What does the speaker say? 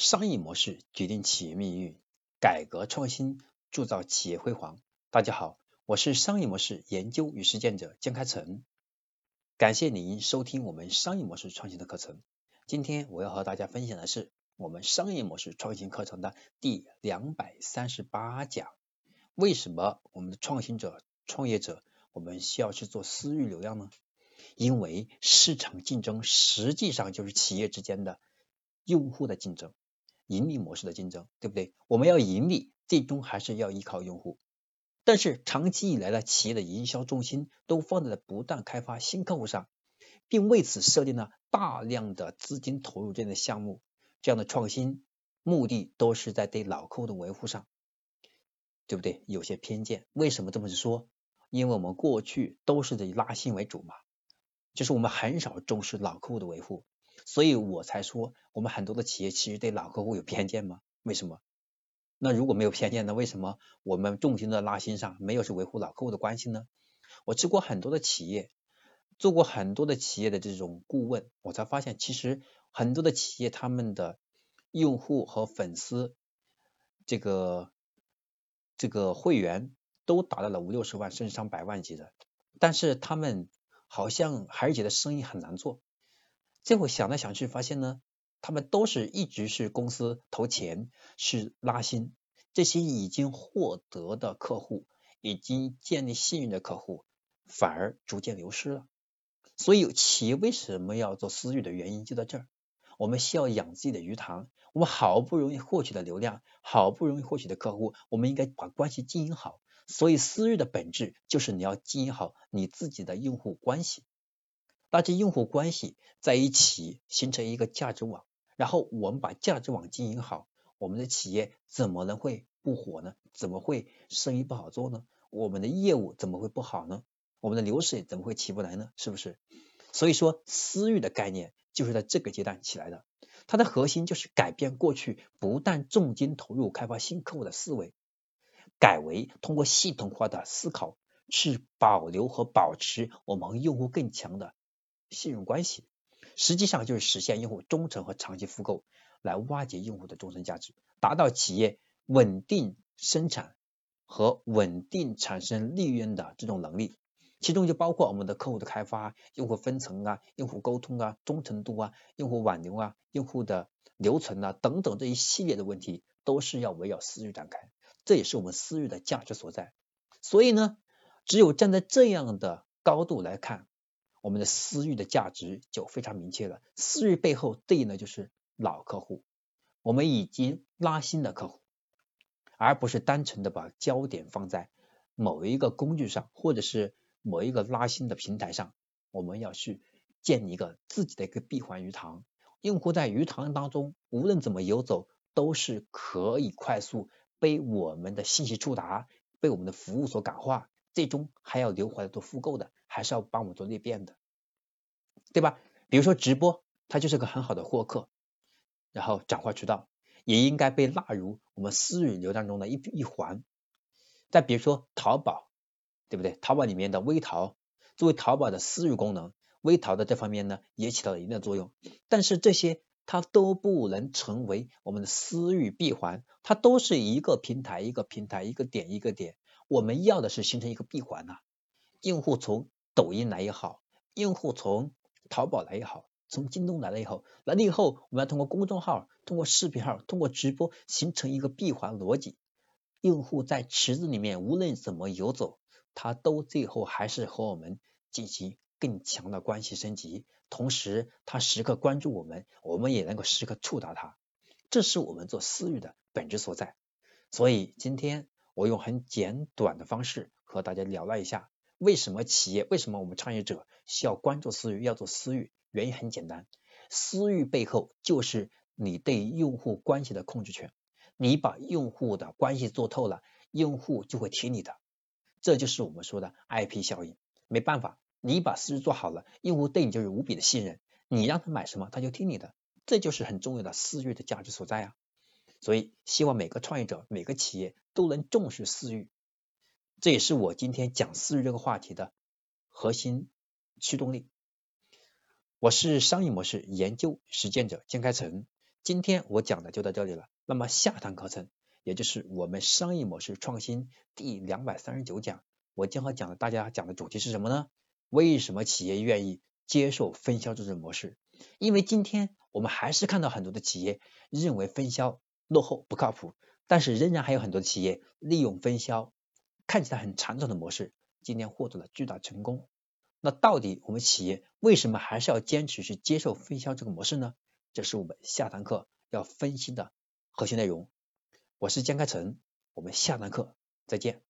商业模式决定企业命运，改革创新铸造企业辉煌。大家好，我是商业模式研究与实践者江开成，感谢您收听我们商业模式创新的课程。今天我要和大家分享的是我们商业模式创新课程的第两百三十八讲：为什么我们的创新者、创业者，我们需要去做私域流量呢？因为市场竞争实际上就是企业之间的用户的竞争。盈利模式的竞争，对不对？我们要盈利，最终还是要依靠用户。但是长期以来呢企业的营销重心都放在了不断开发新客户上，并为此设定了大量的资金投入这样的项目，这样的创新目的都是在对老客户的维护上，对不对？有些偏见。为什么这么说？因为我们过去都是以拉新为主嘛，就是我们很少重视老客户的维护。所以我才说，我们很多的企业其实对老客户有偏见吗？为什么？那如果没有偏见，那为什么我们重心的拉新上没有是维护老客户的关系呢？我去过很多的企业，做过很多的企业的这种顾问，我才发现，其实很多的企业他们的用户和粉丝，这个这个会员都达到了五六十万甚至上百万级的，但是他们好像还是觉得生意很难做。最后想来想去，发现呢，他们都是一直是公司投钱是拉新，这些已经获得的客户，已经建立信任的客户，反而逐渐流失了。所以企业为什么要做私域的原因就在这儿，我们需要养自己的鱼塘，我们好不容易获取的流量，好不容易获取的客户，我们应该把关系经营好。所以私域的本质就是你要经营好你自己的用户关系。那这用户关系在一起形成一个价值网，然后我们把价值网经营好，我们的企业怎么能会不火呢？怎么会生意不好做呢？我们的业务怎么会不好呢？我们的流水怎么会起不来呢？是不是？所以说私域的概念就是在这个阶段起来的，它的核心就是改变过去不但重金投入开发新客户的思维，改为通过系统化的思考去保留和保持我们用户更强的。信用关系实际上就是实现用户忠诚和长期复购，来挖掘用户的终身价值，达到企业稳定生产和稳定产生利润的这种能力。其中就包括我们的客户的开发、用户分层啊、用户沟通啊、忠诚度啊、用户挽留啊、用户的留存啊等等这一系列的问题，都是要围绕私域展开。这也是我们私域的价值所在。所以呢，只有站在这样的高度来看。我们的私域的价值就非常明确了。私域背后对应的就是老客户，我们已经拉新的客户，而不是单纯的把焦点放在某一个工具上，或者是某一个拉新的平台上。我们要去建立一个自己的一个闭环鱼塘，用户在鱼塘当中无论怎么游走，都是可以快速被我们的信息触达，被我们的服务所感化，最终还要留回来做复购的。还是要帮我们做裂变的，对吧？比如说直播，它就是个很好的获客，然后转化渠道，也应该被纳入我们私域流量中的一一环。再比如说淘宝，对不对？淘宝里面的微淘，作为淘宝的私域功能，微淘的这方面呢，也起到了一定的作用。但是这些它都不能成为我们的私域闭环，它都是一个平台一个平台一个点一个点，我们要的是形成一个闭环呐，用户从抖音来也好，用户从淘宝来也好，从京东来了以后，来了以后，我们要通过公众号、通过视频号、通过直播，形成一个闭环逻辑。用户在池子里面无论怎么游走，他都最后还是和我们进行更强的关系升级。同时，他时刻关注我们，我们也能够时刻触达他。这是我们做私域的本质所在。所以今天我用很简短的方式和大家聊了一下。为什么企业？为什么我们创业者需要关注私域？要做私域，原因很简单，私域背后就是你对用户关系的控制权。你把用户的关系做透了，用户就会听你的。这就是我们说的 IP 效应。没办法，你把私域做好了，用户对你就是无比的信任。你让他买什么，他就听你的。这就是很重要的私域的价值所在啊！所以，希望每个创业者、每个企业都能重视私域。这也是我今天讲私域这个话题的核心驱动力。我是商业模式研究实践者江开成，今天我讲的就到这里了。那么下堂课程，也就是我们商业模式创新第两百三十九讲，我将和讲的大家讲的主题是什么呢？为什么企业愿意接受分销这种模式？因为今天我们还是看到很多的企业认为分销落后不靠谱，但是仍然还有很多企业利用分销看起来很传统的模式，今天获得了巨大成功。那到底我们企业为什么还是要坚持去接受分销这个模式呢？这是我们下堂课要分析的核心内容。我是江开成，我们下堂课再见。